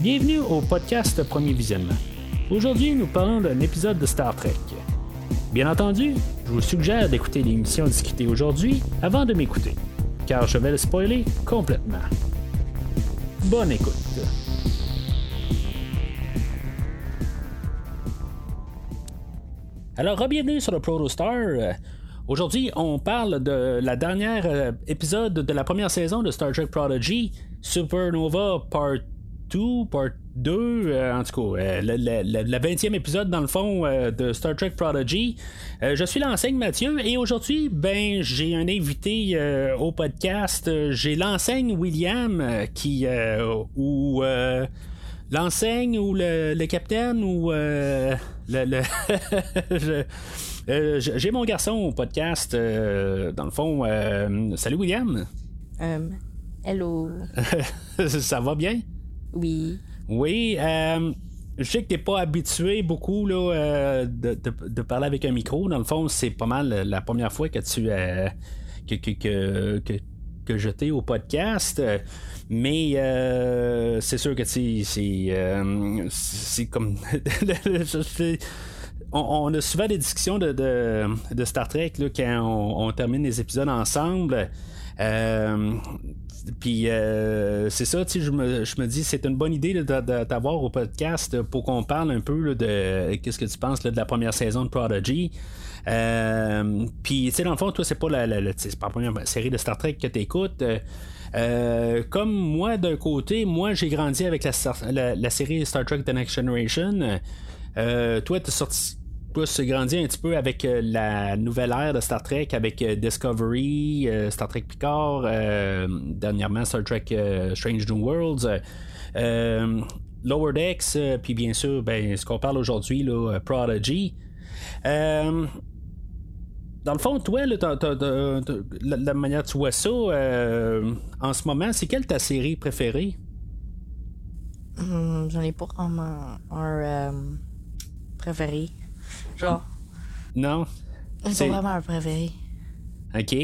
Bienvenue au podcast Premier Visionnement. Aujourd'hui, nous parlons d'un épisode de Star Trek. Bien entendu, je vous suggère d'écouter l'émission discutée aujourd'hui avant de m'écouter, car je vais le spoiler complètement. Bonne écoute. Alors, bienvenue sur le Protostar. Aujourd'hui, on parle de la dernière euh, épisode de la première saison de Star Trek Prodigy, Supernova Part 2, Part 2, euh, en tout cas, euh, le 20e épisode dans le fond de Star Trek Prodigy. je suis l'enseigne Mathieu et aujourd'hui, ben, j'ai un invité au podcast. J'ai l'enseigne William qui, ou l'enseigne ou le, capitaine ou le, le Euh, j'ai mon garçon au podcast, euh, dans le fond. Euh, salut William. hello. Ça va bien? Oui. Oui. je sais que t'es pas habitué beaucoup là, de, parler avec un micro. Dans le fond, c'est pas mal la première fois que tu que, que, que, que au podcast. Mais c'est sûr que c'est c'est comme on, a souvent des discussions de, Star Trek quand on, termine les épisodes ensemble. Euh, puis euh, c'est ça, je me, je me dis, c'est une bonne idée d'avoir au podcast pour qu'on parle un peu de qu'est-ce que tu penses de la première saison de Prodigy. Euh, puis, tu sais, dans le fond, toi, c'est pas la, pas la première série de Star Trek que tu écoutes. comme moi, d'un côté, moi, j'ai grandi avec la, la, série Star Trek The Next Generation. toi, tu sorti plus grandi un petit peu avec euh, la nouvelle ère de Star Trek, avec euh, Discovery, euh, Star Trek Picard, dernièrement Star Trek Strange New Worlds. Lower Decks, puis bien sûr, ben, ce qu'on parle aujourd'hui, là, Prodigy. dans le fond, toi, la, manière dont tu vois ça, en ce moment, c'est quelle ta série préférée? Hmm, j'en ai pas vraiment un préféré. Genre. Non. C'est vraiment un préféré. Ok.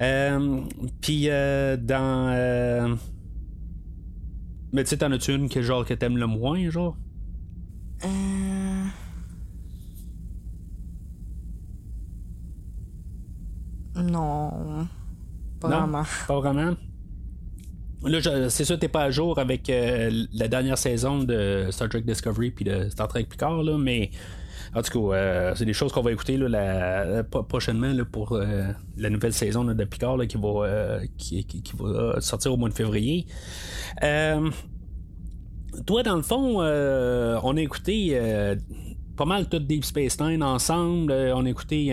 Euh, Puis euh, dans. Euh... Mais tu sais, t'en as-tu une que genre que t'aimes le moins, genre? Euh... Non. Pas vraiment. Pas vraiment? Là, c'est sûr, t'es pas à jour avec euh, la dernière saison de Star Trek Discovery puis de Star Trek Picard, là, mais en tout cas, euh, c'est des choses qu'on va écouter là, prochainement pour euh, la nouvelle saison de Picard euh, qui, va sortir au mois de février. toi, dans le fond, on a écouté pas mal tout Deep Space Nine ensemble. on a écouté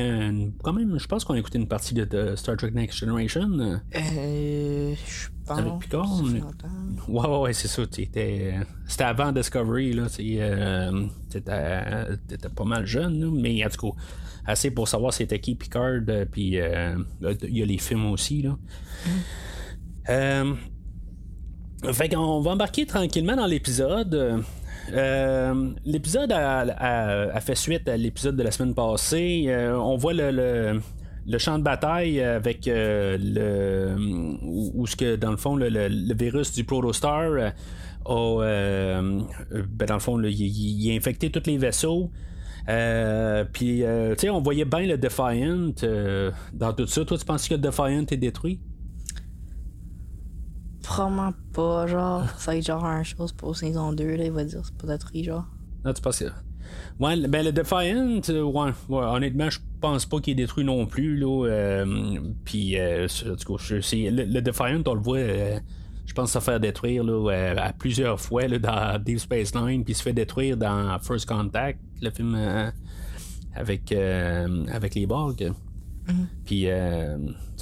quand même, je pense qu'on a écouté une partie de, Star Trek Next Generation. Euh, je avec Picard. Ouais, ouais, c'est ça. C'était avant Discovery. Là, euh, t'étais pas mal jeune, mais en tout cas, assez pour savoir c'était qui Picard. Euh, puis euh, il y a les films aussi. Là. Mm. fait qu'on va embarquer tranquillement dans l'épisode. L'épisode a, fait suite à l'épisode de la semaine passée. on voit le, le champ de bataille avec euh, le où, ce que dans le fond le, virus du protostar euh, a euh, ben, dans le fond il, a infecté tous les vaisseaux. Puis tu sais on voyait bien le Defiant dans tout ça. Toi tu penses que le Defiant est détruit? Probablement pas, genre, ça va être genre un chose pour saison 2, là, il va dire, c'est pas détruit, genre. Non, tu penses que. Ouais, ben le Defiant, ouais, honnêtement, je pense pas qu'il est détruit non plus. Là, euh, puis, euh, le, Defiant, on le voit, euh, je pense, se faire détruire là, à plusieurs fois là, dans Deep Space Nine, puis se fait détruire dans First Contact, le film avec, avec les Borg. Mm-hmm. Puis,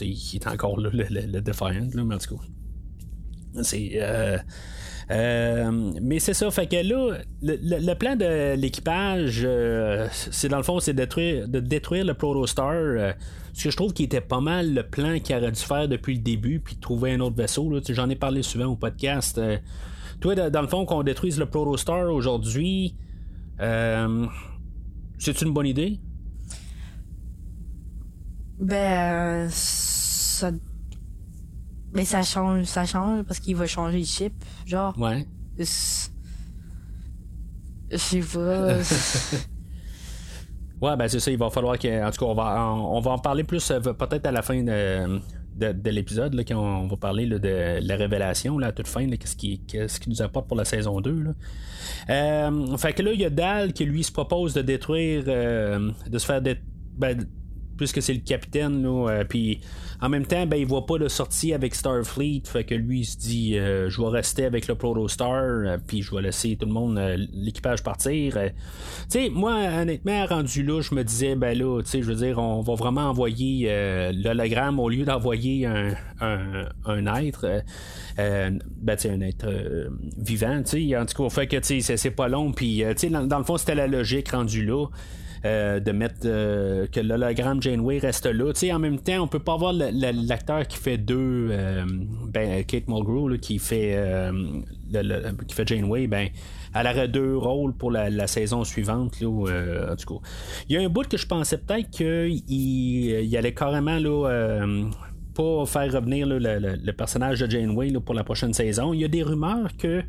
il est encore là, le, Defiant, là, mais en tout cas. C'est. Euh, mais c'est ça, fait que là, le, plan de l'équipage, euh, c'est dans le fond, c'est de détruire, de le Protostar. Euh, ce que je trouve qui était pas mal le plan qu'il aurait dû faire depuis le début, puis trouver un autre vaisseau. J'en ai parlé souvent au podcast. toi, dans le fond, qu'on détruise le Protostar aujourd'hui, c'est une bonne idée? Ben, ça mais ça change, ça change parce qu'il va changer de chip, genre. Ouais. Je sais pas. ouais, ben c'est ça, il va falloir que. En tout cas, on va, on, va en parler plus euh, peut-être à la fin de, de, l'épisode, quand on va parler de la révélation, là, à toute fin, qu'est-ce qui, qui nous apporte pour la saison 2. Là. Euh, fait que là, il y a Dal qui lui se propose de détruire, euh, de se faire détruire. Ben, puisque c'est le capitaine, là, euh, puis en même temps, ben, il voit pas de sortie avec Starfleet, fait que lui, il se dit, euh, je vais rester avec le Protostar, euh, puis je vais laisser tout le monde, l'équipage partir. tu sais, moi, honnêtement, rendu là, je me disais, ben là, tu sais, je veux dire, on va vraiment envoyer l'hologramme au lieu d'envoyer un, être, ben, tu un être vivant, tu sais, en tout cas, fait que, tu sais, c'est pas long, puis, tu sais, dans, le fond, c'était la logique rendu là. Euh, de mettre euh, que l'hologramme Janeway reste là. en même temps, on peut pas avoir l'acteur qui fait deux, euh, ben, Kate Mulgrew qui fait qui fait Janeway, ben elle aurait deux rôles pour la, saison suivante. Là, en tout cas, il y a un bout que je pensais peut-être qu'il il allait carrément là, pas faire revenir le, personnage de Janeway pour la prochaine saison. Il y a des rumeurs que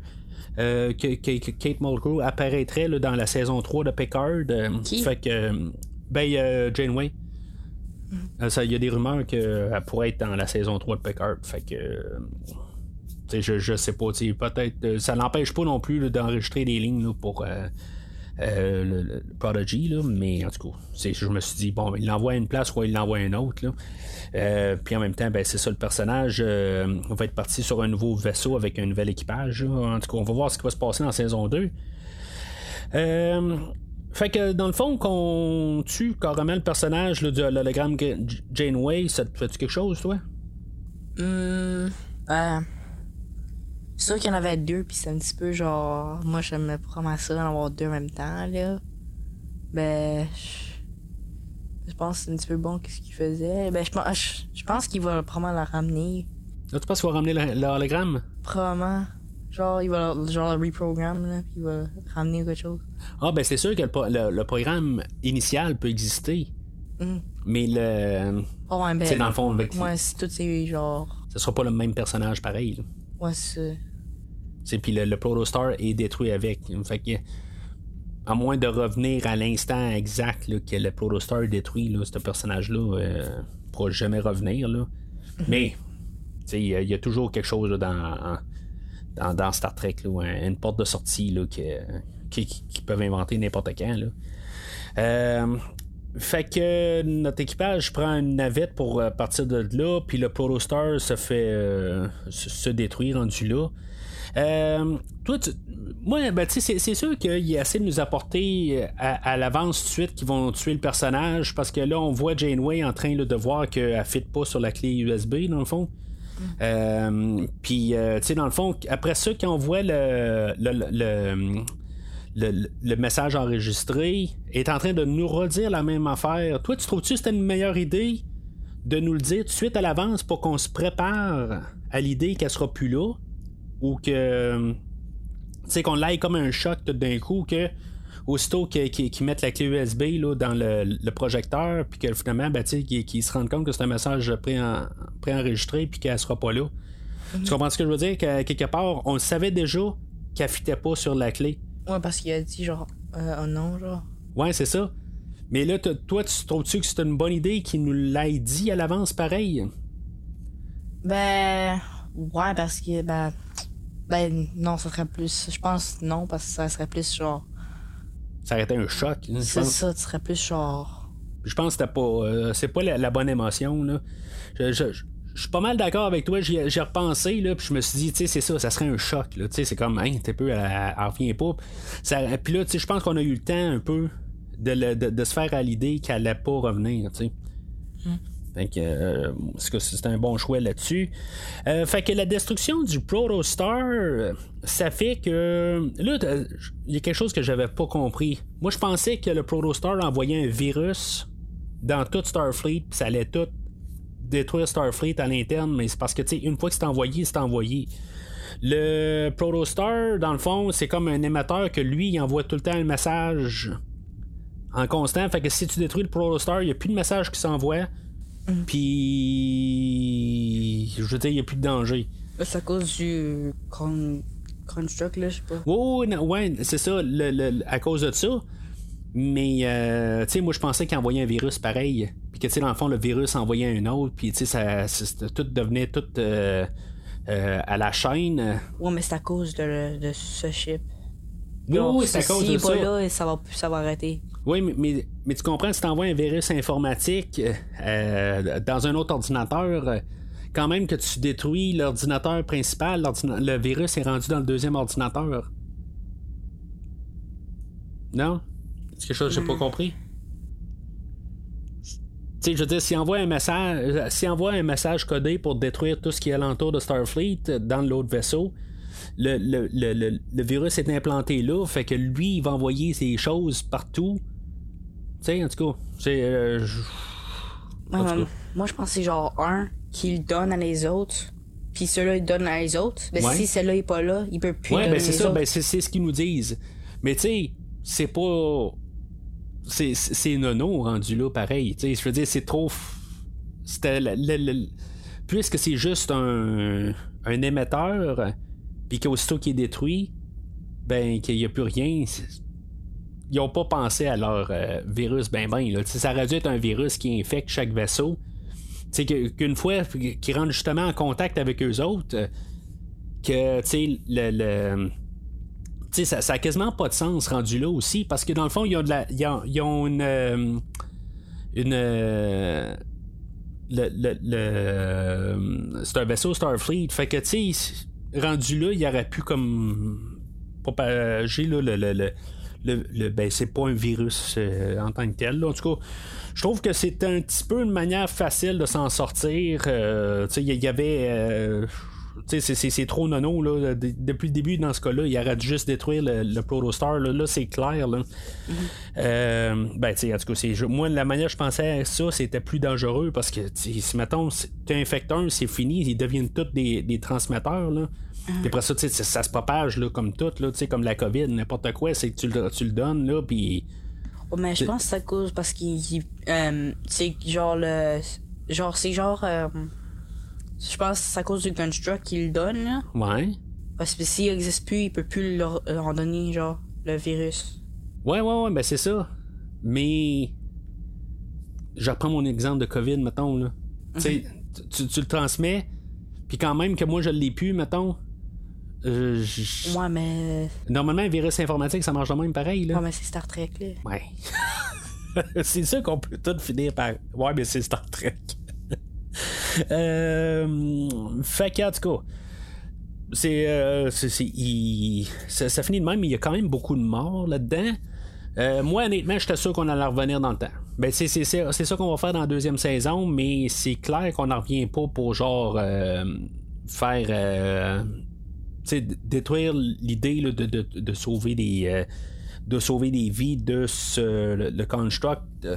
euh, que, Kate Mulgrew apparaîtrait dans la saison 3 de Picard. Euh, fait que, ben, Janeway. Mm. Il y a des rumeurs qu'elle pourrait être dans la saison 3 de Picard. Fait que. Je, je sais pas, peut-être. Ça n'empêche pas non plus d'enregistrer des lignes pour euh, le, Prodigy, là, mais en tout cas, je me suis dit, bon, il l'envoie à une place ou il l'envoie à une autre. Euh, puis en même temps, ben, c'est ça, le personnage euh, va être parti sur un nouveau vaisseau avec un nouvel équipage. En tout cas, on va voir ce qui va se passer dans saison 2. fait que dans le fond, qu'on tue carrément le personnage là, de l'hologramme Janeway, ça te fait quelque chose, toi? Hum. C'est sûr qu'il y en avait deux, puis c'est un petit peu genre. Moi, j'aimais vraiment ça d'en avoir deux en même temps, là. Ben. Je, pense que c'est un petit peu bon qu'est-ce qu'il faisait. Ben, je, pense, je, pense qu'il va probablement la ramener. Là, tu penses qu'il va ramener l'hologramme? Probablement. Genre, il va genre, le reprogramme, là, puis il va ramener quelque chose. Ah, ben, c'est sûr que le, programme initial peut exister. Mm. Mais le. Oh, ouais, ben. C'est dans le fond, avec. Ouais, c'est tout, c'est genre. Ce sera pas le même personnage pareil, là. Ouais, c'est. Puis le, le Protostar est détruit avec. Fait que, à moins de revenir à l'instant exact que le Protostar est détruit, là, ce personnage-là ne euh, pourra jamais revenir. Là. Mhm. Mais il y, a toujours quelque chose dans, dans, Star Trek, là, une porte de sortie là, qui, qui, peuvent inventer n'importe quand. Là. Euh, fait que notre équipage prend une navette pour euh, partir de là, puis le Protostar se fait se détruire rendu là. Euh, toi, moi, ben, c'est, c'est sûr qu'il essaie de nous apporter euh, à, l'avance tout de suite qu'ils vont tuer le personnage parce que là, on voit Janeway en train de voir qu'elle ne fit pas sur la clé USB, dans le fond. Mm. Euh, puis, tu sais, dans le fond, après ça, quand on voit le, le, le, message enregistré, est en train de nous redire la même affaire. Toi, tu trouves-tu que c'était une meilleure idée de nous le dire tout de suite à l'avance pour qu'on se prépare à l'idée qu'elle sera plus là? ou que tu sais qu'on l'aille comme un choc tout d'un coup que aussitôt qu'ils mettent la clé USB là, dans le, projecteur puis que finalement ben, qu'ils se rendent compte que c'est un message préenregistré puis qu'elle sera pas là tu comprends ce que je veux dire? Que quelque part on savait déjà qu'elle fitait pas sur la clé ouais parce qu'il a dit genre euh, un non genre ouais c'est ça mais là toi tu trouves-tu que c'est une bonne idée qu'il nous l'ait dit à l'avance pareil? Ben ouais parce que ben ben non, ça serait plus. Je pense non, parce que ça serait plus genre. Ça aurait été un choc. C'est ça, tu serais plus genre. Je pense que pas. Euh, c'est pas la, bonne émotion, là. Je, suis pas mal d'accord avec toi. J'ai repensé, là, puis je me suis dit, tu sais, c'est ça, ça serait un choc, là. Tu sais, c'est comme, hein, t'es peu, elle, revient pas. Ça, puis là, tu sais, je pense qu'on a eu le temps un peu de, de, se faire à l'idée qu'elle allait pas revenir, tu sais. Hum. Fait que euh, c'est un bon choix là-dessus. Euh, fait que la destruction du Protostar, ça fait que là, il y a quelque chose que j'avais pas compris. Moi, je pensais que le Protostar envoyait un virus dans toute Starfleet, puis ça allait tout détruire Starfleet à l'interne, mais c'est parce que tu sais, une fois que c'est envoyé, c'est envoyé. Le Protostar, dans le fond, c'est comme un émetteur que lui, il envoie tout le temps un message en constant. Fait que si tu détruis le Protostar, il n'y a plus de message qui s'envoie. Mm. Puis. Je veux dire, il n'y a plus de danger. C'est à cause du. construct, là, je sais pas. Oui, ouais, ouais, c'est ça, le, le, à cause de ça. Mais, euh, tu sais, moi, je pensais qu'il envoyait un virus pareil. Puis que, tu sais, dans le fond, le virus envoyait un autre. Puis, tu sais, ça, tout devenait tout euh, euh, à la chaîne. Ouais, mais c'est à cause de, de ce chip. Oui, oui c'est à cause de ça. pas là, ça va, ça va arrêter. Oui, mais, mais, mais tu comprends, si tu envoies un virus informatique euh, dans un autre ordinateur, quand même que tu détruis l'ordinateur principal, le virus est rendu dans le deuxième ordinateur. Non? C'est quelque chose que j'ai pas compris. Tu sais, je veux dire, s'il envoie un message, s'il envoie un message codé pour détruire tout ce qui est alentour de Starfleet dans l'autre vaisseau, le, le, le, le, virus est implanté là, fait que lui, il va envoyer ses choses partout. Tu sais, en tout cas, c'est. Euh, moi, je pense que c'est genre un qu'il donne à les autres, puis ceux-là, ils donnent à les autres. Mais si celui-là est pas là, il peut plus. Ouais, ben c'est ça, ben c'est ce qu'ils nous disent. Mais tu sais, c'est pas. C'est nono rendu là, pareil. Je veux dire, c'est trop. Puisque c'est juste un, un émetteur, puis qu'aussitôt qu'il est détruit, ben, qu'il n'y a plus rien, ils ont pas pensé à leur euh, virus ben ben. Ça aurait dû être un virus qui infecte chaque vaisseau. C'est qu'une fois qu'ils rentrent justement en contact avec eux autres, que le, le ça, ça a quasiment pas de sens rendu là aussi, parce que dans le fond, ils ont, de une. Une le, le, c'est un vaisseau Starfleet. Fait que, tu sais, rendu là, il aurait pu comme propager là, le, le, le, ben, c'est pas un virus euh, en tant que tel. En tout cas, je trouve que c'est un petit peu une manière facile de s'en sortir. Euh, il y, avait. Euh, c'est trop nono là. depuis le début dans ce cas-là, il aurait juste détruire le, Protostar. Là, là c'est clair. Là. Mm-hmm. ben, en tout cas, moi, la manière que je pensais à ça, c'était plus dangereux parce que si mettons, tu infectes un, c'est fini, ils deviennent tous des, des transmetteurs. Là. Puis après ça, ça se propage là, comme tout, là, comme la COVID, n'importe quoi, c'est que tu le, tu le donnes, là, puis. Oh, mais je pense que ça cause parce qu'il. Euh, c'est genre le. Genre, c'est genre. Euh, je pense que c'est à cause du construct qu'il donne, là. Ouais. Parce que s'il n'existe plus, il peut plus leur, en donner, genre, le virus. Ouais, ouais, ouais, ben c'est ça. Mais. Je reprends mon exemple de COVID, mettons, là. Tu sais, mhm. tu, tu le transmets, puis quand même que moi je l'ai plus, mettons, euh, ouais, mais. Normalement, un virus informatique, ça marche de même pareil. Là. Ouais, mais c'est Star Trek, là. Ouais. c'est ça qu'on peut tout finir par. Ouais, mais c'est Star Trek. Euh... Fait qu'en. C'est, euh, ça, finit de même, mais il y a quand même beaucoup de morts là-dedans. Euh, moi, honnêtement, j'étais sûr qu'on allait revenir dans le temps. Ben, c'est, ça qu'on va faire dans la deuxième saison, mais c'est clair qu'on n'en revient pas pour genre euh, faire détruire l'idée de, de, sauver des de sauver des vies de ce le, construct.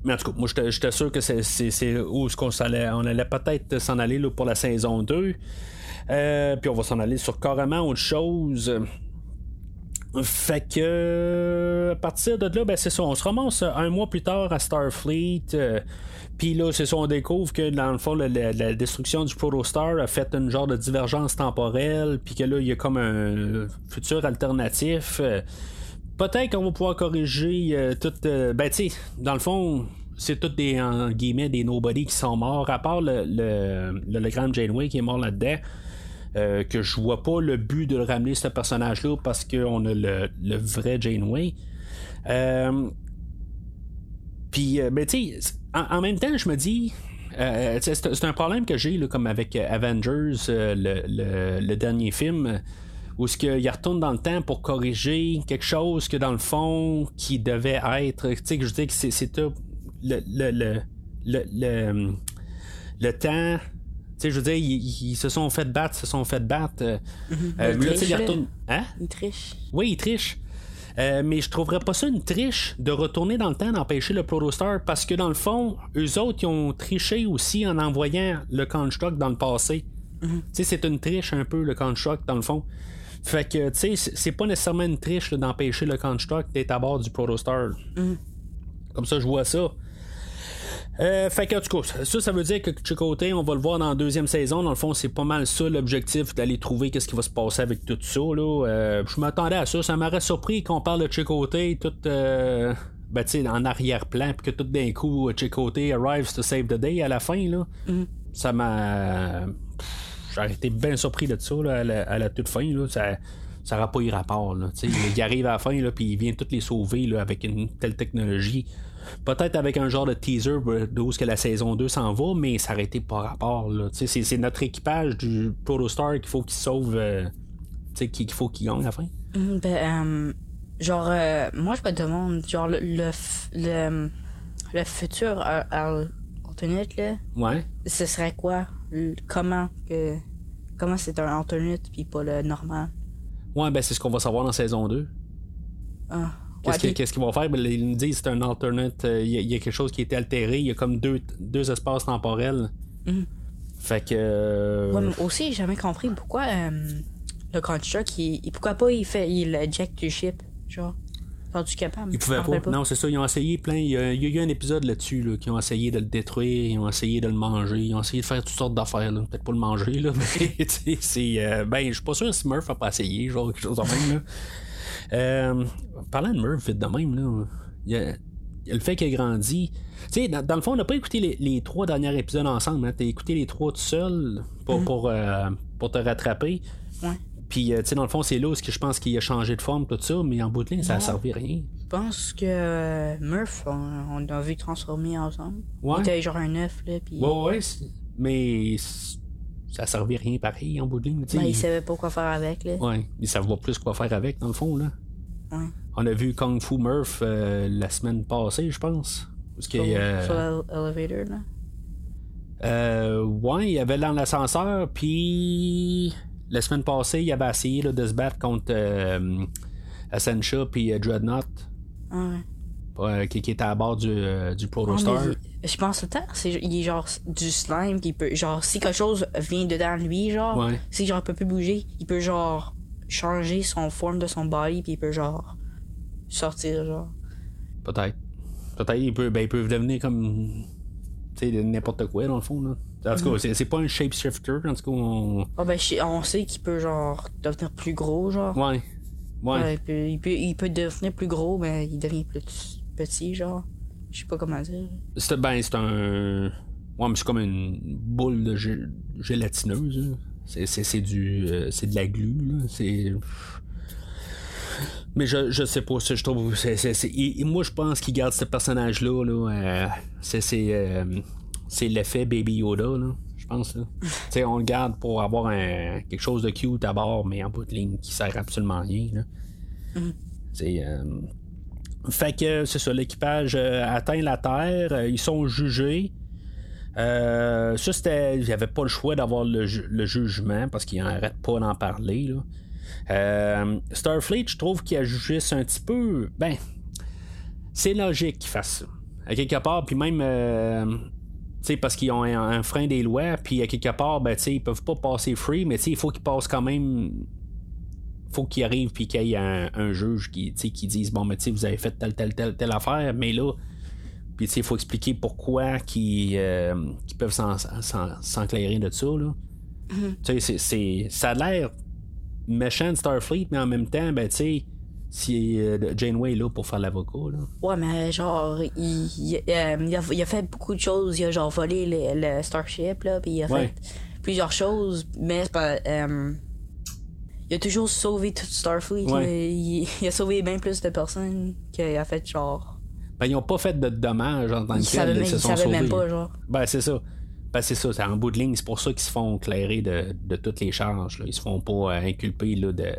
Euh, mais en tout cas, moi j'étais sûr que c'est où ce qu'on allait. On allait peut-être s'en aller là, pour la saison 2. Euh, puis on va s'en aller sur carrément autre chose. Fait que à partir de là, ben c'est ça, on se ramasse un mois plus tard à Starfleet. Puis là, c'est ça, on découvre que dans le fond, la, destruction du Protostar a fait une genre de divergence temporelle, puis que là, il y a comme un futur alternatif. Euh, peut-être qu'on va pouvoir corriger euh, tout. Euh, ben, tu sais, dans le fond, c'est tous des, en guillemets, des nobody qui sont morts, à part le, le, le, grand Janeway qui est mort là-dedans. que je vois pas le but de ramener ce personnage-là parce qu'on a le, le vrai Janeway. Puis, ben, tu sais, en, même temps, je me dis. Euh, c'est un problème que j'ai comme avec euh, Avengers, euh, le, dernier film, où ce qu'il retourne dans le temps pour corriger quelque chose que dans le fond qui devait être. Tu sais que je dis que c'est le le, le, le, temps. Tu sais, je veux dire, ils, se sont fait battre, se sont fait battre. Mm-hmm. il retourne. Hein? Il triche. Oui, il triche. Euh, mais je trouverais pas ça une triche de retourner dans le temps d'empêcher le Protostar parce que dans le fond, eux autres, ils ont triché aussi en envoyant le construct dans le passé. Mhm. Tu sais, c'est une triche un peu le construct dans le fond. Fait que, tu sais, c'est pas nécessairement une triche d'empêcher le construct d'être à bord du Protostar. Mhm. Comme ça, je vois ça. Euh, fait que, tout cas, ça, ça veut dire que Chicoté, on va le voir dans la deuxième saison. Dans le fond, c'est pas mal ça l'objectif d'aller trouver qu'est-ce qui va se passer avec tout ça. Là. Euh, je m'attendais à ça. Ça m'aurait surpris qu'on parle de Chicoté tout euh, ben, en arrière-plan, puis que tout d'un coup, Chicoté arrives to save the day à la fin. Là. Ça m'a. J'aurais été bien surpris de ça là, à, la, toute fin. Là. Ça ça n'aura pas eu rapport. Là, il arrive à la fin, puis il vient toutes les sauver là, avec une telle technologie. Peut-être avec un genre de teaser d'où que la saison 2 s'en va, mais ça aurait été pas rapport. C'est, c'est notre équipage du Protostar qu'il faut qu'il sauve. Euh, qu'il faut qu'il gagne à la fin. Mm, ben, euh, genre, euh, moi je me demande, genre, le, le, le, futur alternate, là. Ouais. Ce serait quoi? Comment que. Comment c'est un alternate puis pas le normal? Ouais, ben c'est ce qu'on va savoir dans saison 2. Ah. Qu'est-ce qu'ils vont faire? Ben, ils nous disent que c'est un alternate. Euh, il y, a quelque chose qui été altéré. Il y a comme deux, deux espaces temporels. Mhm. Fait que. Euh, ouais, aussi, j'ai jamais compris pourquoi euh, le construct, il, pourquoi pas il fait il eject du ship, genre? Capable. Ils pouvaient pas. Non, c'est ça. Ils ont essayé plein. Il y a, il y a eu un épisode là-dessus là, qui ont essayé de le détruire, ils ont essayé de le manger, ils ont essayé de faire toutes sortes d'affaires. Peut-être pas le manger, là, mais c'est. ben, je suis pas sûr si Murph a pas essayé, genre quelque chose de même. Là. Euh, parlant de Murph, vite de même, là, il y a, le fait qu'il a grandi. Tu sais, dans, le fond, on n'a pas écouté les, trois derniers épisodes ensemble. Hein. T'as écouté les trois tout seul pour, mm-hmm. euh, pour, te rattraper. Ouais. Puis, euh, tu sais, dans le fond, c'est là où je pense qu'il a changé de forme, tout ça, mais en bout de ligne, ça n'a servi à rien. Je pense que Murph, on, a vu transformer ensemble. Ouais. Il était genre un œuf, là. Puis... Ouais, ouais, mais ça servait rien pareil en bout de ligne. Ben, il savait pas quoi faire avec. Là. Ouais, il savait pas plus quoi faire avec, dans le fond. Là. Ouais. On a vu Kung Fu Murph euh, la semaine passée, je pense. sur, euh, l'elevator, là. Euh, ouais, il y avait dans l'ascenseur, puis la semaine passée, il avait essayé là, de se battre contre euh, Ascensia puis Dreadnought. Ah ouais. Euh, qui, qui, était à bord du, euh, du Protostar. je pense que c'est il est genre du slime qui peut genre si quelque chose vient dedans lui genre si genre il peut plus bouger il peut genre changer son forme de son body puis il peut genre sortir genre peut-être peut-être il peut ben, il peut devenir comme tu sais n'importe quoi dans le fond là en tout cas, c'est pas un shapeshifter. En tout cas, on... Ah ben, on sait qu'il peut genre devenir plus gros, genre. Ouais. Ouais. il, peut, il, peut, il, peut, devenir plus gros, mais il devient plus petit, genre. Je sais pas comment dire. C'est ben, c'est un. Ouais, mais c'est comme une boule de gélatineuse. C'est du. Euh, c'est de la glu, là. C'est. Mais je, je sais pas, je trouve. moi, je pense qu'il garde ce personnage-là. Là, euh, c'est euh, c'est l'effet Baby Yoda, là, je pense. Là. on le garde pour avoir un, quelque chose de cute à bord, mais en bout de ligne qui sert absolument à rien. Là. Mm-hmm. C'est. Fait que c'est ça, l'équipage euh, atteint la Terre, euh, ils sont jugés. Euh, ça, c'était. Il n'y avait pas le choix d'avoir le, jugement parce qu'ils n'arrêtent pas d'en parler. Starfleet, je trouve qu'il agisse un petit peu. Ben, c'est logique qu'ils fassent ça. À quelque part, puis même. Tu sais, parce qu'ils ont un, frein des lois, puis à quelque part, ben, ils peuvent pas passer free, mais il faut qu'ils passent quand même faut qu'il arrive puis qu'il y ait un, juge qui, qui dise bon mais tu vous avez fait telle telle telle telle affaire mais là puis il faut expliquer pourquoi qu'ils euh, peuvent s'enclairer de ça là mm-hmm. c'est, ça a l'air méchant de Starfleet mais en même temps ben tu sais si euh, Janeway est là pour faire l'avocat là. Ouais mais genre il, il, euh, a, fait beaucoup de choses, il a genre volé le, Starship là, puis il a fait plusieurs choses, mais c'est pas il a toujours sauvé tout Starfleet. Il, a sauvé bien plus de personnes qu'il a fait genre. Ben, ils ont pas fait de dommages en tant que tel. Ils, se sont sauvés. même pas, genre. Ben, c'est ça. Ben, c'est ça, c'est en bout de ligne. C'est pour ça qu'ils se font clairer de, de toutes les charges. Là. Ils se font pas euh, inculper là, de,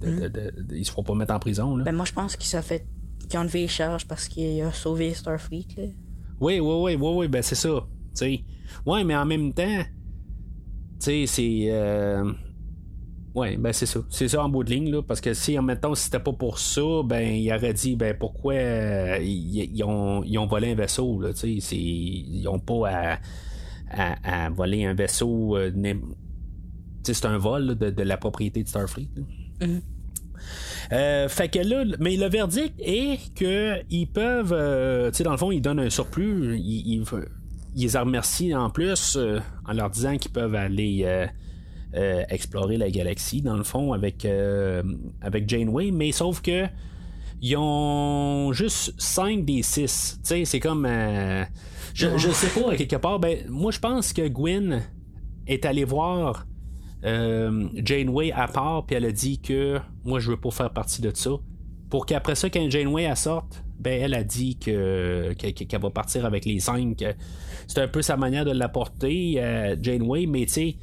de, de, Ils se font pas mettre en prison. Là. Ben, moi, je pense qu'ils ont fait. qu'ils ont enlevé les charges parce qu'il a sauvé Starfleet. Là. Oui, oui, oui, oui, oui, ben, c'est ça. T'sais. Ouais, mais en même temps, tu sais, c'est. Euh oui, ben c'est ça. C'est ça en bout de ligne, là, parce que si, en même temps, si c'était pas pour ça, ben, il aurait dit, ben, pourquoi euh, ils, ont, ils, ont, volé un vaisseau, là, tu sais, ils ont pas à, à, voler un vaisseau, euh, c'est un vol de, la propriété de Starfleet. Euh, fait que là, mais le verdict est que ils peuvent, tu sais, dans le fond, ils donnent un surplus. Ils, les remercient en plus euh, en leur disant qu'ils peuvent aller euh, euh, explorer la galaxie, dans le fond, avec, euh, avec Janeway, mais sauf que ils ont juste 5 des 6. Tu sais, c'est comme. euh, je, sais pas, quelque part, ben, moi je pense que Gwen est allée voir euh, Janeway à part, puis elle a dit que moi je veux pas faire partie de ça. Pour qu'après ça, quand Janeway elle sorte, ben elle a dit que, que- que- qu'elle va partir avec les 5. C'est un peu sa manière de l'apporter, euh, Janeway, mais tu sais.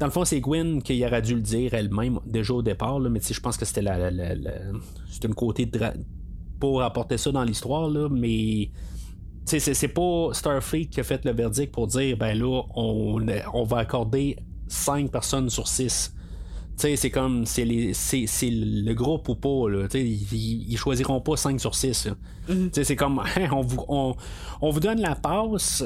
Dans le fond, c'est Gwen qui aurait dû le dire elle-même déjà au départ, là, mais je pense que c'était la, la- la- c'est une côté pour apporter ça dans l'histoire, mais c'est, c'est pas Starfleet qui a fait le verdict pour dire ben là, on, on va accorder 5 personnes sur 6. Tu sais, c'est comme c'est, les, c'est, c'est le groupe ou pas, là. Tu sais, ils, ils choisiront pas 5 sur 6. là. Tu sais, c'est comme on vous, on, on vous donne la passe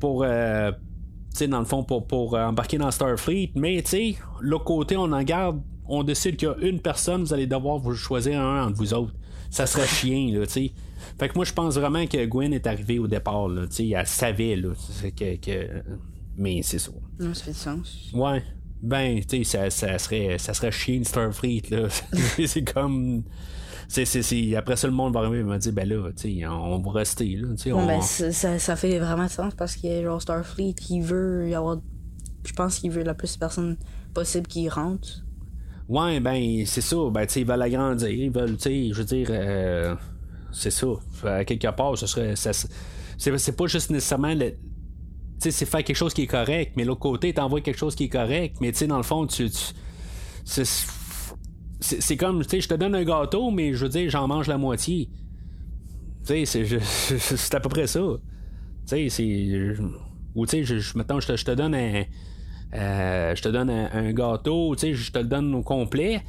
pour euh, tu sais, dans le fond, pour, pour euh, embarquer dans Starfleet, mais tu sais, l'autre côté, on en garde, on décide qu'il y a une personne, vous allez devoir vous choisir un entre vous autres. Ça serait chien, là, tu sais. Fait que moi, je pense vraiment que Gwen est arrivée au départ, là, tu sais, elle savait, là, que- mais c'est ça. Non, ça fait du sens. Ouais. Ben, tu sais, ça, ça serait, ça serait chien de Starfleet, là. c'est comme. Après ça, le monde va arriver et va dire, ben là, tu sais, on va rester, là. on- ben, ça, fait vraiment de sens parce que genre Starfleet, il veut y avoir. Je pense qu'il veut la plus de personnes possible qui rentrent. Ouais, ben, c'est ça. Ben, tu sais, ils veulent agrandir. Ils veulent, tu sais, je veux dire, euh, c'est ça. À quelque part, ce serait. c'est, c'est pas juste nécessairement le. Sais, c'est faire quelque chose qui est correct, mais l'autre côté, t'envoies quelque chose qui est correct, mais tu sais, dans le fond, tu. c'est, comme, tu sais, je te donne un gâteau, mais je veux dire, j'en mange la moitié. Tu sais, c'est, à peu près ça. Tu sais, c'est. Ou tu sais, je, je te, je te donne un. euh, je te donne un, un gâteau, tu sais, je te le donne au complet,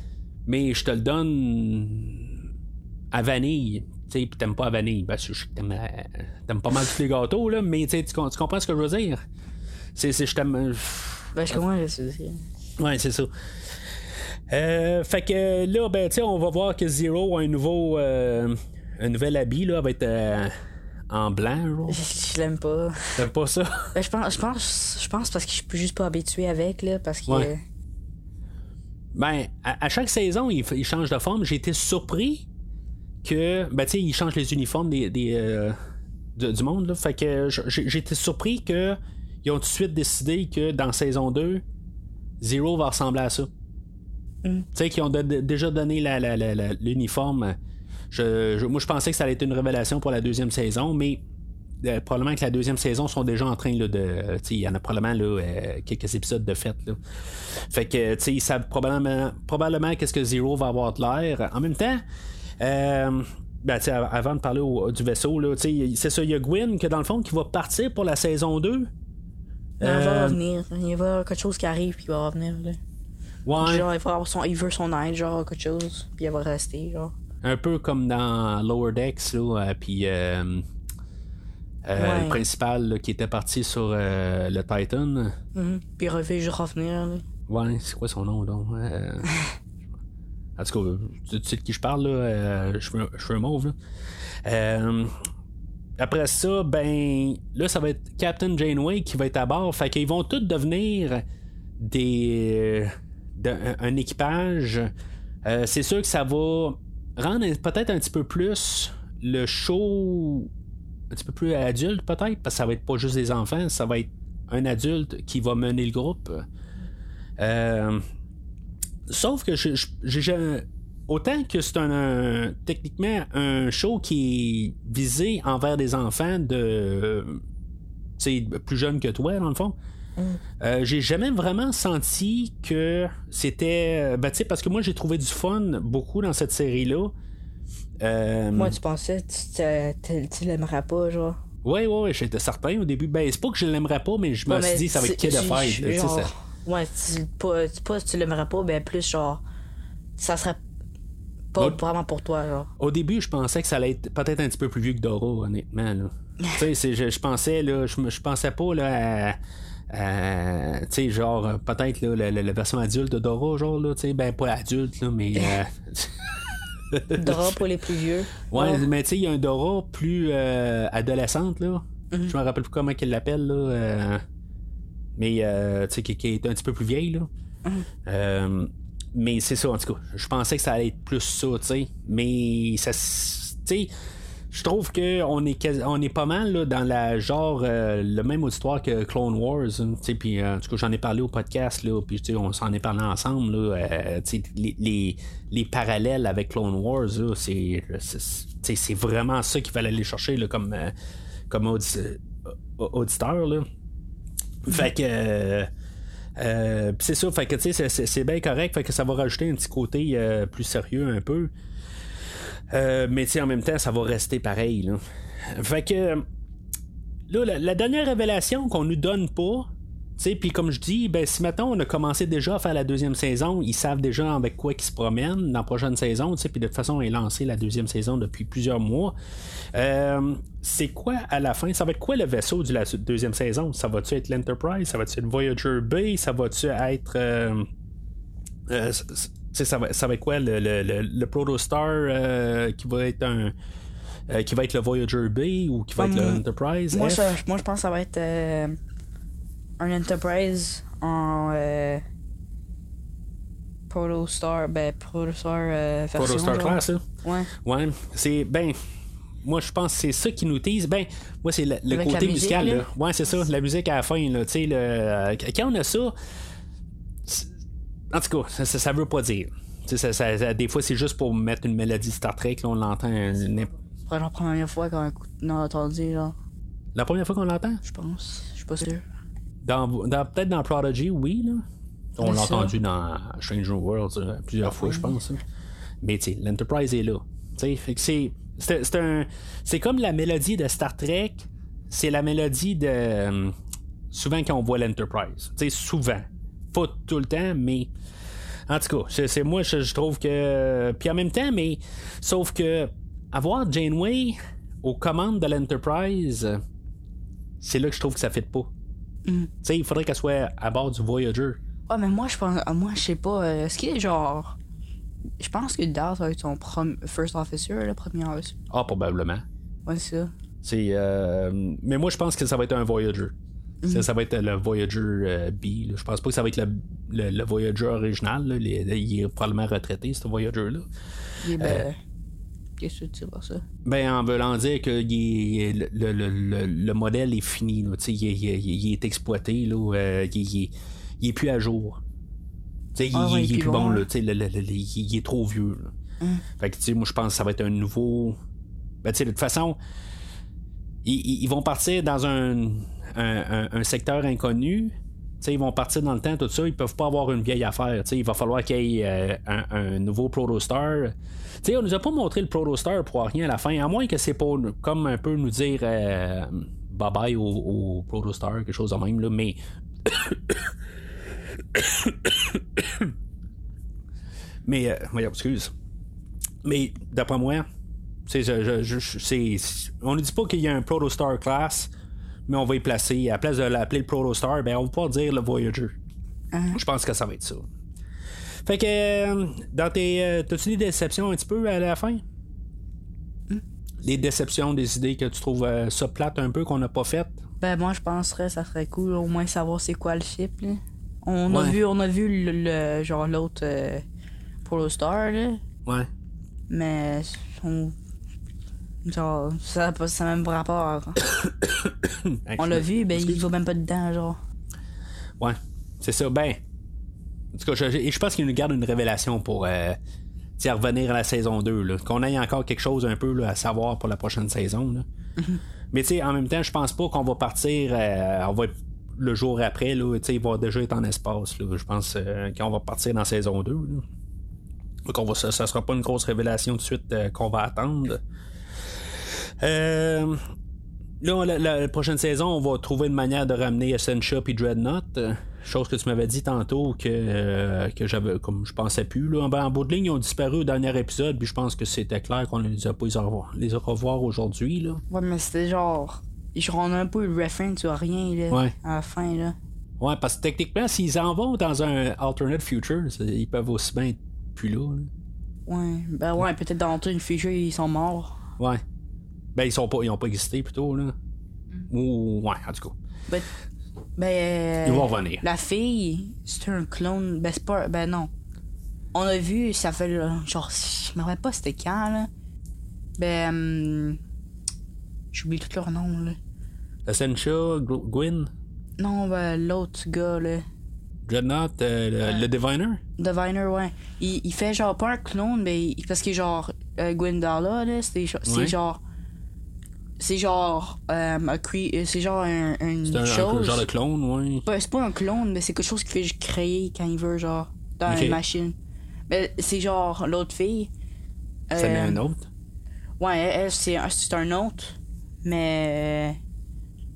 mais je te le donne à vanille. Tu sais, pis t'aimes pas la vanille. Ben, je, t'aimes, euh, t'aimes pas mal tous les gâteaux, là, mais tu sais, tu com- tu comprends ce que je veux dire? C'est, c'est, je t'aime. euh, Ben, je comprends, sais aussi. Ouais, c'est ça. Euh, fait que là, ben, tu sais, on va voir que Zero a un nouveau. euh, un nouvel habit, là, va être en blanc, genre. Je, je l'aime pas. T'aimes pas ça? Ben, je pense, je pense, je pense parce que je suis juste pas habitué avec, là, parce que. Ouais. Ben, à, à chaque saison, il, il change de forme. J'ai été surpris que. Ben, tu sais, il change les uniformes des, des, euh, de- du monde, là. Fait que j- j'ai j'ai été surpris que. Ils ont tout de suite décidé que dans saison 2, Zero va ressembler à ça. Mm. Tu sais, qu'ils ont de- de- déjà donné l'uniforme. Je, je- moi, je pensais que ça allait être une révélation pour la deuxième saison, mais euh, probablement que la deuxième saison sont déjà en train là, de. sais, Il y en a probablement là, euh, quelques épisodes de. Là. Fait que, tu sais, ils savent probablement, probablement qu'est-ce que Zero va avoir de l'air. En même temps, euh, ben, tu sais, av- avant de parler au- du vaisseau, là, tu sais, c'est ça, il y a Gwyn que dans le fond qui va partir pour la saison 2. Non, il va Euh, revenir. Il va y avoir quelque chose qui arrive, puis il va revenir, là. Ouais, Genre, il, va avoir son, il veut son aide, genre, quelque chose, puis il va rester, genre. un peu comme dans Lower Decks, là, euh, puis euh, euh, Ouais. le principal là, qui était parti sur le Titan. Mhm. Puis il revient juste revenir, là. Ouais, c'est quoi son nom donc? Euh, en tout cas, tu, sais de qui je parle là, euh, cheveux, cheveux mauves là. Euh, après ça, ben là, ça va être Captain Janeway qui va être à bord. Fait qu'ils vont tous devenir des d'un- un, équipage. Euh, c'est sûr que ça va rendre peut-être un petit peu plus le show un petit peu plus adulte peut-être parce que ça va être pas juste des enfants, ça va être un adulte qui va mener le groupe. Euh, sauf que je, je- autant que c'est un, un- techniquement un show qui est visé envers des enfants de tu sais, plus jeunes que toi dans le fond. Euh, j'ai jamais vraiment senti que c'était. Ben, tu sais, parce que moi, j'ai trouvé du fun beaucoup dans cette série-là. Euh, Moi, tu pensais, tu, tu, tu- l'aimerais pas, genre. Ouais, ouais, ouais, j'étais certain au début. Ben, c'est pas que je l'aimerais pas, mais je me suis dit, ça va être kid de tu- Ouais, tu, pas, tu- pas tu l'aimerais pas, ben plus genre. Ça serait pas vraiment pour toi, genre. Au début, je pensais que ça allait être peut-être un petit peu plus vieux que Dora, honnêtement. Là. tu sais, je, je pensais, là, je, je pensais pas là, à. tu sais, genre, euh, peut-être là, la, version adulte de Dora, genre, là, tu sais, ben pas adulte, là, mais. euh, Dora pour les plus vieux. ouais, mais tu sais, il y a un Dora plus euh, adolescente, là. Je me rappelle plus comment qu'il l'appelle, là. Mais, euh, tu sais, qui, qui est un petit peu plus vieille, là. Euh, mais c'est ça, en tout cas. Je pensais que ça allait être plus ça, tu sais. Mais ça. Tu sais. Je trouve que on est, on est pas mal là, dans la genre euh, le même auditoire que Clone Wars. hein, tu sais, puis euh, en tout cas j'en ai parlé au podcast là, puis tu sais, on s'en est parlé ensemble là, euh, tu sais, les, les, les parallèles avec Clone Wars c'est vraiment ça qu'il fallait aller chercher là, comme comme audi- auditeur là. Fait que euh, euh, c'est ça, fait que tu c'est- bien correct, fait que ça va rajouter un petit côté euh, plus sérieux un peu. Mais en même temps, ça va rester pareil. Fait que là, la, la dernière révélation qu'on nous donne pas, puis comme je dis, ben si maintenant on a commencé déjà à faire la deuxième saison, ils savent déjà avec quoi ils se promènent dans la prochaine saison, puis de toute façon, on est lancé la deuxième saison depuis plusieurs mois. Euh, c'est quoi à la fin Ça va être quoi le vaisseau de la deuxième saison? Ça va-tu être l'Enterprise? Ça va-tu être Voyager B? Ça va-tu être. euh, euh, ça, va, ça va être quoi le, le, le, le Protostar qui va être un. qui va être le Voyager B ou qui va Ouais, être l'Enterprise Moi, moi, je pense que ça va être un Enterprise en euh, Protostar, ben Protostar euh, version. Protostar. Class, là? Ouais. Ouais, c'est ben. Moi, je pense que c'est ça qui nous tease. Ben, moi, c'est le, le côté musique, musical. là. Là. Ouais, c'est ça, la musique à la fin. Là, tu sais, le, euh, quand on a ça, en tout cas, ça, ça, ça veut pas dire. Tu sais, Ça, ça- des fois, c'est juste pour mettre une mélodie Star Trek. Là, on l'entend. euh, n'imp- C'est la première fois qu'on on a entendu, là. La première fois qu'on l'entend? Je pense. Je suis pas sûr. Dans, dans- Peut-être dans Prodigy, oui. Là. On l'a entendu dans Stranger Worlds euh, plusieurs fois, je pense. hein. Mais tu sais, l'Enterprise est là. C'est. C'est c'est un. C'est comme la mélodie de Star Trek. C'est la mélodie de. euh, souvent quand on voit l'Enterprise. Souvent. Pas tout le temps, mais. En tout cas, c'est moi, je, je trouve que. Puis en même temps, mais. Sauf que. Avoir Janeway aux commandes de l'Enterprise. C'est là que je trouve que ça fait pas. Mm. Tu sais, il faudrait qu'elle soit à bord du Voyager. Ouais, mais moi, je pense. ah, Moi, je sais pas. euh, Est-ce qu'il est genre. Je pense que Daz va être son prom- first officer, le premier officer. Ah, probablement. Ouais, c'est ça. C'est, euh, mais moi, je pense que ça va être un Voyager. Ça, ça va être le Voyager euh, B. là. Je pense pas que ça va être le, le- le Voyager original. là. Les- il est probablement retraité, ce Voyager-là. Il est, Euh. ben, Qu'est-ce que tu ça? Ben, en voulant dire que il est- le, le- le- le- le modèle est fini. là. Il, est- il est- il est exploité. Là, euh, il, il est- plus à jour. Sais, il, Ah ouais, il est plus bon, là. Il, est trop vieux. là. Hum. Fait que, moi, je pense que ça va être un nouveau. Ben, de toute façon, ils, ils- ils vont partir dans un, un, un- un secteur inconnu. Tu sais, ils vont partir dans le temps, tout ça. Ils peuvent pas avoir une vieille affaire. Tu sais, il va falloir qu'il y ait euh, un, un nouveau Protostar. Tu sais, on nous a pas montré le Protostar pour rien à la fin, à moins que c'est pour comme un peu nous dire euh, bye bye au, au Protostar, quelque chose de même. Là. Mais. Mais, euh, excuse. Mais d'après moi, je, je- je- on ne dit pas qu'il y a un Protostar class, mais on va y placer. À la place de l'appeler le Protostar, ben on va pas dire le Voyager. Je pense que ça va être ça. Fait que, euh, dans tes. euh, T'as-tu des déceptions un petit peu à la fin? Des déceptions, des idées que tu trouves euh, ça plate un peu qu'on n'a pas faites? Ben, moi, je penserais ça serait cool au moins savoir c'est quoi le ship, là. On a vu, on a vu le, le- genre l'autre euh, Protostar, là. Ouais. Mais on... genre ça n'a pas ça même pas rapport. On l'a vu, ben il va même pas dedans, genre. Ouais, c'est ça. Ben, en tout cas, je, je- pense qu'il nous garde une révélation pour euh, revenir à la saison 2. là. Qu'on ait encore quelque chose un peu là, à savoir pour la prochaine saison. là. Mais tu sais, en même temps, je pense pas qu'on va partir. euh, on va être le jour après, là, il va déjà être en espace. Je pense euh, qu'on va partir dans saison 2. là. Donc, on va, ça, ça sera pas une grosse révélation tout de suite euh, qu'on va attendre. Euh, Là, la, prochaine saison, on va trouver une manière de ramener Essentia puis Dreadnought. euh, chose que tu m'avais dit tantôt que, euh, que j'avais, comme je pensais plus. Là. Ben, en bout de ligne, ils ont disparu au dernier épisode, puis je pense que c'était clair qu'on les a pas les revoir, les revoir aujourd'hui. Là. Ouais, mais c'était genre. Genre, on a un peu le reference à rien, là. Ouais. À la fin, là. Ouais, parce que techniquement, s'ils en vont dans un alternate future, ils peuvent aussi bien être plus là. là. Ouais. Ben ouais, peut-être dans une future, ils sont morts. Ouais. Ben, ils sont pas, ils ont pas existé plutôt, là. Ou, ouais, en tout cas. Ben, ben, Ils vont revenir. La fille, c'est un clone. Ben, c'est pas. Ben, non. On a vu, ça fait. là, Genre, je me rappelle pas c'était quand, là. Ben. hum, J'oublie tout leur nom, là. Essentia, Gw- Gwyn, Non, ben, l'autre gars, là. Dreadnought, euh, le, le Diviner? Diviner, ouais. Il, il fait genre pas un clone, mais il- parce que genre euh, Gwendala, là, c'est Ouais. genre. C'est genre. euh, euh, c'est genre un, une C'est un, un chose. genre de clone, ouais. Ben, c'est pas un clone, mais c'est quelque chose qu'il fait juste créer quand il veut, genre, dans une machine. Mais c'est genre l'autre fille. Ça met euh, un autre? Ouais, elle, elle, c'est un, c'est un autre, mais.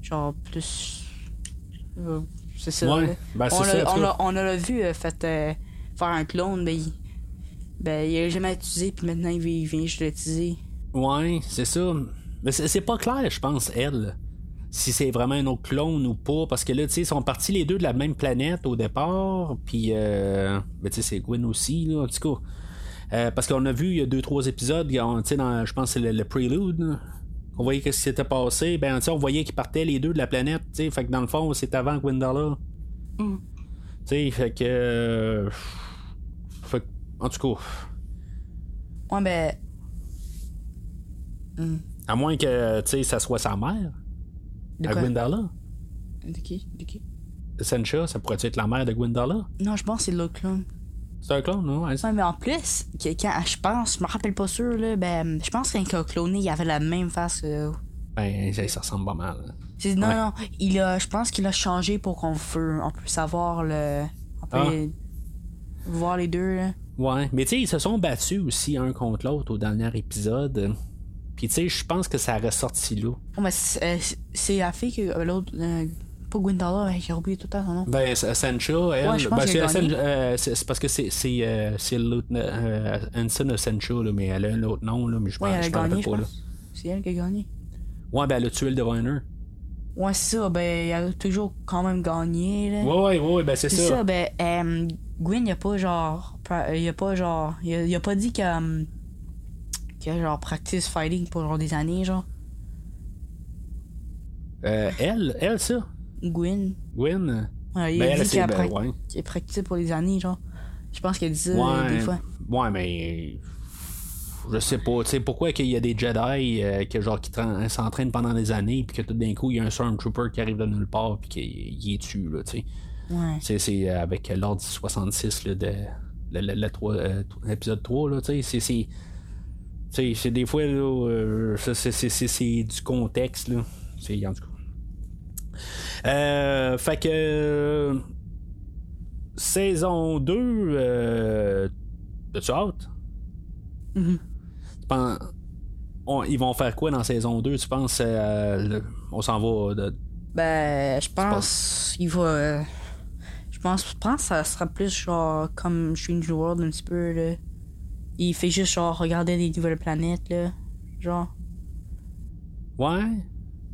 Genre plus. euh, C'est ça. Ouais, ben, on, ça, l'a, en tout on, l'a vu fait faire un clone, mais il. Ben, il a jamais utilisé, puis maintenant il vient, il vient juste l'utiliser. Ouais, c'est ça. Mais c'est pas clair, je pense, elle. Si c'est vraiment un autre clone ou pas. Parce que là, tu sais, ils sont partis les deux de la même planète au départ. Puis, euh, ben, tu sais, c'est Gwen aussi, là, en tout cas. Euh, parce qu'on a vu il y a deux, trois épisodes, dans, je pense que c'est le, le Prelude. là. On voyait ce qui s'était passé. Ben, tu sais, on voyait qu'ils partaient les deux de la planète. Tu sais, fait que dans le fond, c'est avant Gwendala. Mm. Tu sais, fait que. euh, fait que, en tout cas. Ouais, ben. hmm, À moins que, tu sais, ça soit sa mère. De à Gwendala. De qui? De qui? Sencha, ça pourrait être la mère de Gwendala? Non, je pense que c'est l'autre clone. C'est un clone, non? Ouais, mais en plus, quand je pense, je me rappelle pas sûr, là, ben, je pense qu'un a cloné, il avait la même face que. Ben, ça, ressemble pas mal. Non, Ouais. non, il a, je pense qu'il a changé pour qu'on peut, on peut savoir le. On peut Ah. voir les deux, là. Ouais, mais tu sais, ils se sont battus aussi un contre l'autre au dernier épisode. Puis tu sais, je pense que ça a ressorti là. Oh, mais c'est euh, c'est- la fille que euh, l'autre. euh, pas Gwendala, j'ai oublié tout le temps son nom. Ben, S- Sencha, elle. Ouais, je pense ben, c'est, euh, c'est- parce que c'est, c'est, euh, Ensign Sencha, là, mais elle a un autre nom, là, mais je Ouais, m'en- elle a gagné, je pas, là. pense. C'est elle qui a gagné. Ouais, ben, elle a tué le Diviner. Ouais, c'est ça, ben, elle a toujours quand même gagné, là. Ouais, ouais, ouais, ben, c'est C'est ça. ça, ben, Gwyn, il a pas genre. Il a pas genre. Il a, a pas dit a, qu'il a genre practice fighting pour genre des années, genre. Euh, elle, elle, ça? Gwyn. Gwen. euh, Ouais, il Ben, a elle, dit a, Ben, ouais. pour des années, genre. Je pense qu'il a dit ça euh, Ouais, des fois. ouais, mais je sais pas, tu sais pourquoi qu'il y a des Jedi euh, que genre qui tra- s'entraînent pendant des années puis que tout d'un coup il y a un Stormtrooper qui arrive de nulle part puis qu'il il est tue là, tu sais. Ouais. C'est euh, avec l'ordre 66 là, de trois- euh, épisode 3 là, tu sais, c'est c'est tu sais, c'est des fois là, euh, ça, c'est, du contexte là. C'est en tout cas. Euh, fait que euh, saison 2 euh, T'as-tu hâte? Mhm. Tu penses- on- ils vont faire quoi dans saison 2, tu penses? euh, le- on s'en va de. Ben, je pense qu'il va. euh, je pense, je pense que ça sera plus genre comme Strange New World un petit peu, là. Il fait juste genre regarder des nouvelles planètes, là. Genre. Ouais?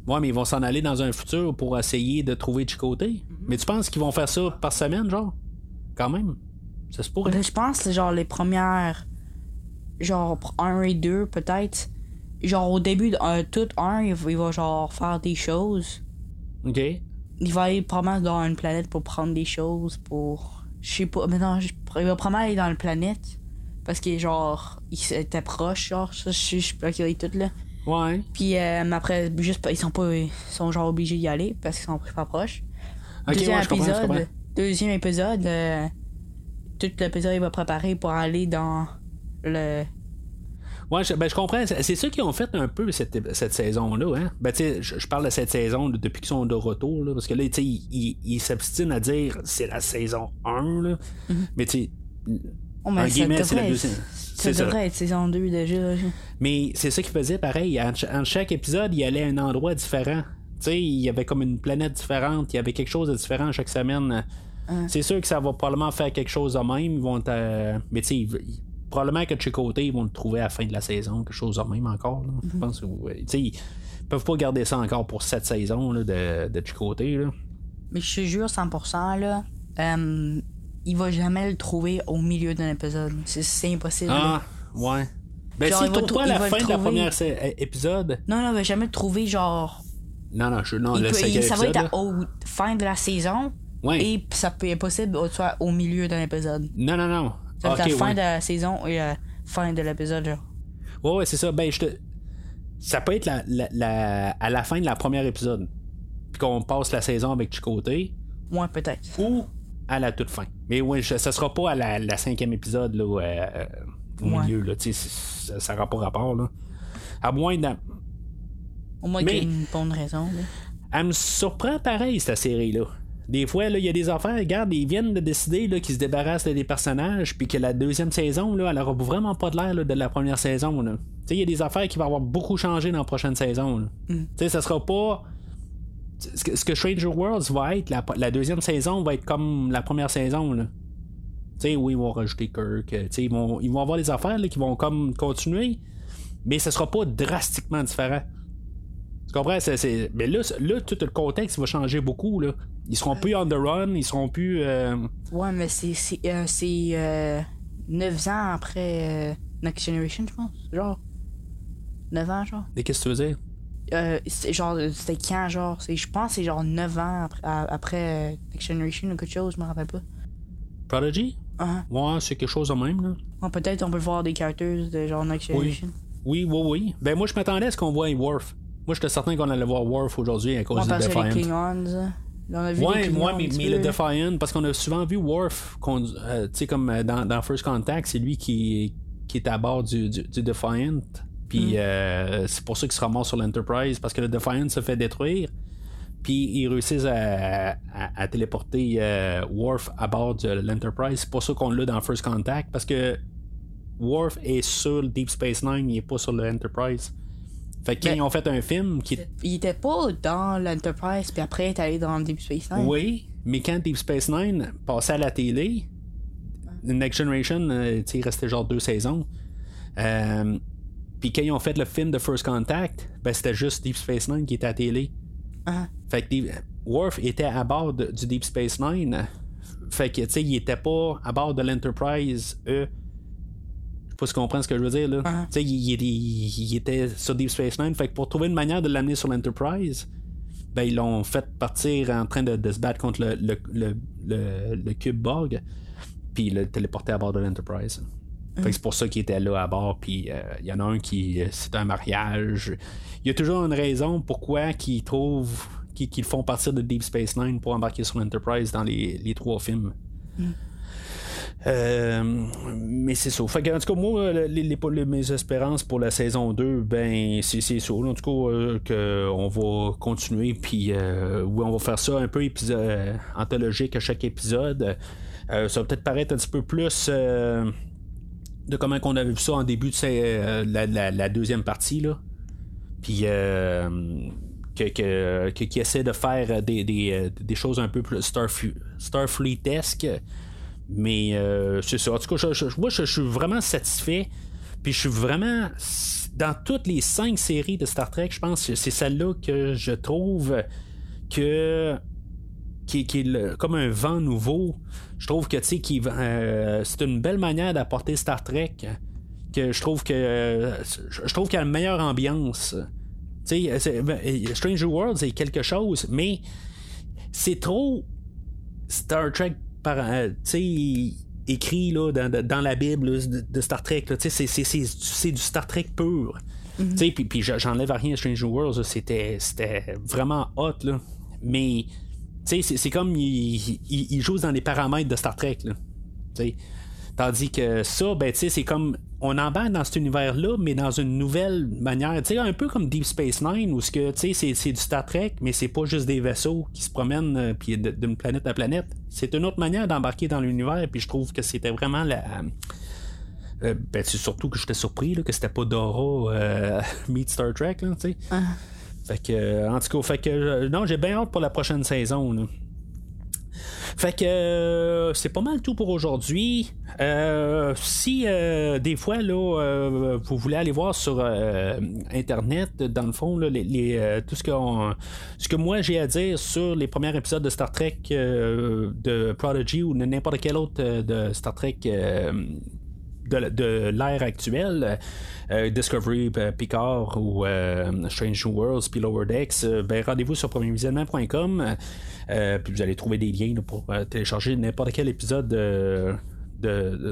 Ouais, mais ils vont s'en aller dans un futur pour essayer de trouver Chicoté. Mais tu penses qu'ils vont faire ça par semaine, genre? Quand même? Ça se pourrait. Ben, je pense genre les premières. Genre 1 et 2 peut-être. Genre au début de un, tout 1, il, va- il va genre faire des choses. Ok. Il va aller probablement dans une planète pour prendre des choses, pour. Je sais pas, mais non, je- il va probablement aller dans une planète. Parce que genre, il était proche, genre, ça, je suis bloqué tout là. Ouais. Puis euh, mais après, juste, ils sont pas. Ils sont genre obligés d'y aller parce qu'ils sont pas proches. Deuxième ouais, épisode, deuxième épisode, euh, tout l'épisode il va préparer pour aller dans le. Ouais, je, ben, je comprends. C'est ça qu'ils ont fait un peu cette, cette saison-là. Hein? Ben, tu sais, je, je parle de cette saison depuis qu'ils sont de retour. Là, parce que là, tu sais, ils s'obstinent à dire c'est la saison 1. Là. Mais tu Oh, mais en ça guillemets, c'est la ça devrait être saison 2 déjà. Mais c'est ça qu'ils faisaient pareil. En, ch- en chaque épisode, il allait à un endroit différent. Il y avait comme une planète différente, il y avait quelque chose de différent chaque semaine. C'est sûr que ça va probablement faire quelque chose de même. Ils vont te- Mais tu sais, probablement que de chez côté, ils vont le trouver à la fin de la saison, quelque chose de même encore. là. Je pense que ouais. Tu sais, ils peuvent pas garder ça encore pour cette saison là, de, de. Là. Mais je te jure 100% là, euh, il va jamais le trouver au milieu d'un épisode. C'est- impossible. Ah, ouais. Ben, Genre, s'ils il va trouvent trou- pas à la fin de la première épisode, Non, non, il va jamais le trouver genre Non, non, je, non Il le peut- cinquième ça va être à- au fin de la saison. Ouais. Et ça peut être possible soit au milieu d'un épisode. Non, non, non. Ça va être la fin ouais. de la saison et la fin de l'épisode. genre. Ouais, ouais, c'est ça. Ben, je te. Ça peut être la, la- la- à la fin de la première épisode. Puis qu'on passe la saison avec Chicoté. Ouais, peut-être. Ou à la toute fin. Mais oui, je- ça sera pas à la, la cinquième épisode, là, où, euh, au Ouais. milieu, là. Ça n'aura pas rapport, là. À moins d'un. Au moins qu'il y ait une bonne raison. là. Elle me surprend pareil, cette série-là. Des fois, il y a des affaires, regarde, ils viennent de décider qu'ils se débarrassent des personnages, puis que la deuxième saison, là, elle aura vraiment pas de l'air de la première saison. il y a des affaires qui vont avoir beaucoup changé dans la prochaine saison. sais, ça sera pas. Ce que, ce que Stranger Worlds va être, la, la deuxième saison va être comme la première saison. là. Tu sais, oui, ils vont rajouter Kirk. euh, ils, vont, ils vont avoir des affaires là, qui vont comme continuer, mais ça sera pas drastiquement différent. Tu comprends? Mais là, là, tout le contexte va changer beaucoup. Là. Ils seront plus on the run, ils seront plus. euh, Ouais, mais c'est c'est euh, c'est, 9 ans après Next Generation, je pense. Genre. 9 ans, genre. Mais Qu'est-ce que tu veux dire? Euh, c'est genre, c'était quand, genre? C'est- Je pense que c'est genre 9 ans après, après euh, Next Generation ou quelque chose, je me rappelle pas. Prodigy? Ah, Ouais, c'est quelque chose de même. Là. ouais, Peut-être on peut voir des characters de genre Next. Generation. Oui, oui, oui. Ben, moi, je m'attendais à ce qu'on voit Worf. Moi, j'étais certain qu'on allait voir Worf aujourd'hui à cause que les Defiant. Klingons. hein. On a vu Ouais, ouais, un mais, mais le. Defiant, parce qu'on a souvent vu Worf, euh, tu sais, comme euh, dans, dans First Contact, c'est lui qui, qui est à bord du, du, du Defiant. Puis Mm. euh, c'est pour ça qu'il se ramasse sur l'Enterprise, parce que le Defiant se fait détruire. Puis ils réussissent à, à- à téléporter euh, Worf à bord de l'Enterprise. C'est pour ça qu'on l'a dans First Contact, parce que Worf est sur le Deep Space Nine, il est pas sur l'Enterprise. Fait que quand ils ont fait un film qui Il était pas dans l'Enterprise, puis après, il est allé dans le Deep Space Nine. Oui, mais quand Deep Space Nine passait à la télé, Next Generation, euh, il restait genre deux saisons. Euh, Puis quand ils ont fait le film de First Contact, ben c'était juste Deep Space Nine qui était à la télé. Ah. Fait que Deep- Worf était à bord de- du Deep Space Nine. Fait que, tu sais, il était pas à bord de l'Enterprise, eux. Je sais pas si tu comprends ce que je veux dire, là. Ah. Tu sais, il, il- il- il était sur Deep Space Nine. Fait que pour trouver une manière de l'amener sur l'Enterprise, ben, ils l'ont fait partir en train de, de se battre contre le, le, le, le- le cube Borg, puis le téléporter à bord de l'Enterprise. Fait que c'est pour ça qu'il était là à bord, puis euh, il y en a un qui. euh, C'est un mariage. Il y a toujours une raison pourquoi qu'ils trouvent. qu'ils font partir de Deep Space Nine pour embarquer sur l'Enterprise dans les, les trois films. Euh, mais c'est ça. Fait que, en tout cas, moi, les, les- les- mes espérances pour la saison 2, ben, c'est ça. En tout cas, euh, que on va continuer, puis euh, oui, on va faire ça un peu épisode, anthologique à chaque épisode. Ça va peut-être paraître un petit peu plus de comment qu'on avait vu ça en début de euh, la, deuxième partie, là. Puis, euh, que, qui essaie de faire des, des, euh, des choses un peu plus Starf- Starfleet-esque. Mais euh, c'est ça. En tout cas, moi, je, je suis vraiment satisfait. Puis je suis vraiment. Dans toutes les cinq séries de Star Trek, je pense que c'est celle-là que je trouve que. Qui, qui est le- comme un vent nouveau. Je trouve que, euh, c'est une belle manière d'apporter Star Trek. Que je trouve que. euh, je trouve qu'il y a une meilleure ambiance. Ben, Stranger World, c'est quelque chose, mais c'est trop Star Trek par, euh, écrit là, dans, dans la Bible là, de, de Star Trek. c'est, c'est, c'est, c'est du Star Trek pur. Tu sais, Puis, puis j'enlève rien à Stranger Worlds, c'était, c'était vraiment hot. Là. Mais c'est, c'est comme il, il, il joue dans les paramètres de Star Trek. Là. Tandis que ça, ben, c'est comme. On embarque dans cet univers-là, mais dans une nouvelle manière. Un peu comme Deep Space Nine, où que, c'est, c'est du Star Trek, mais c'est pas juste des vaisseaux qui se promènent euh, d'une planète à planète. C'est une autre manière d'embarquer dans l'univers, puis je trouve que c'était vraiment la. Euh, ben, c'est surtout que j'étais surpris là, que c'était pas Dora euh, Meet Star Trek, là, sais. Fait que, euh, en tout cas, fait que, euh, non, j'ai bien hâte pour la prochaine saison. Fait que euh, c'est pas mal tout pour aujourd'hui. Euh, si des fois là, vous voulez aller voir sur internet, dans le fond, là, tout ce que ce que moi j'ai à dire sur les premiers épisodes de Star Trek de Prodigy ou n'importe quel autre de Star Trek euh, de, l'ère actuelle, Discovery, Picard ou Strange Worlds, puis Lower Decks, ben, rendez-vous sur premiervisionnement.com. puis vous allez trouver des liens pour télécharger n'importe quel épisode de,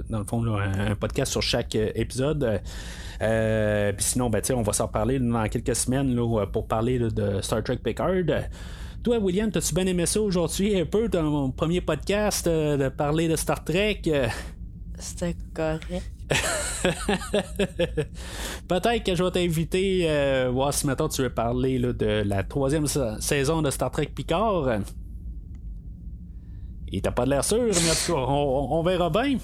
dans le fond, un podcast sur chaque épisode. Euh, puis sinon, ben, on va s'en reparler dans quelques semaines pour parler de Star Trek Picard. Toi, William, t'as-tu bien aimé ça aujourd'hui un peu mon premier podcast euh, de parler de Star Trek? C'était correct. Peut-être que je vais t'inviter, euh, voir si maintenant tu veux parler de la troisième saison de Star Trek Picard. Il t'a pas de l'air sûr, mais en tout cas, on, verra bien.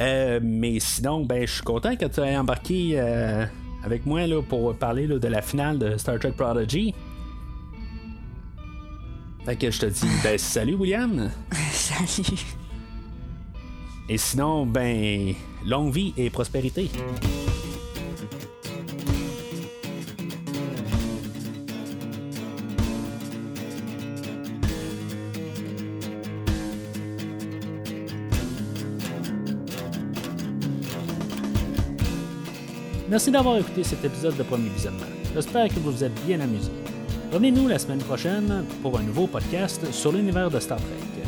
Euh, mais sinon, ben, je suis content que tu aies embarqué euh, avec moi là, pour parler de la finale de Star Trek Prodigy. Fait que je te dis, ben, salut William. salut. Et sinon, ben, longue vie et prospérité. Merci d'avoir écouté cet épisode de Premier Visionnement. J'espère que vous vous êtes bien amusé. Revenez-nous la semaine prochaine pour un nouveau podcast sur l'univers de Star Trek.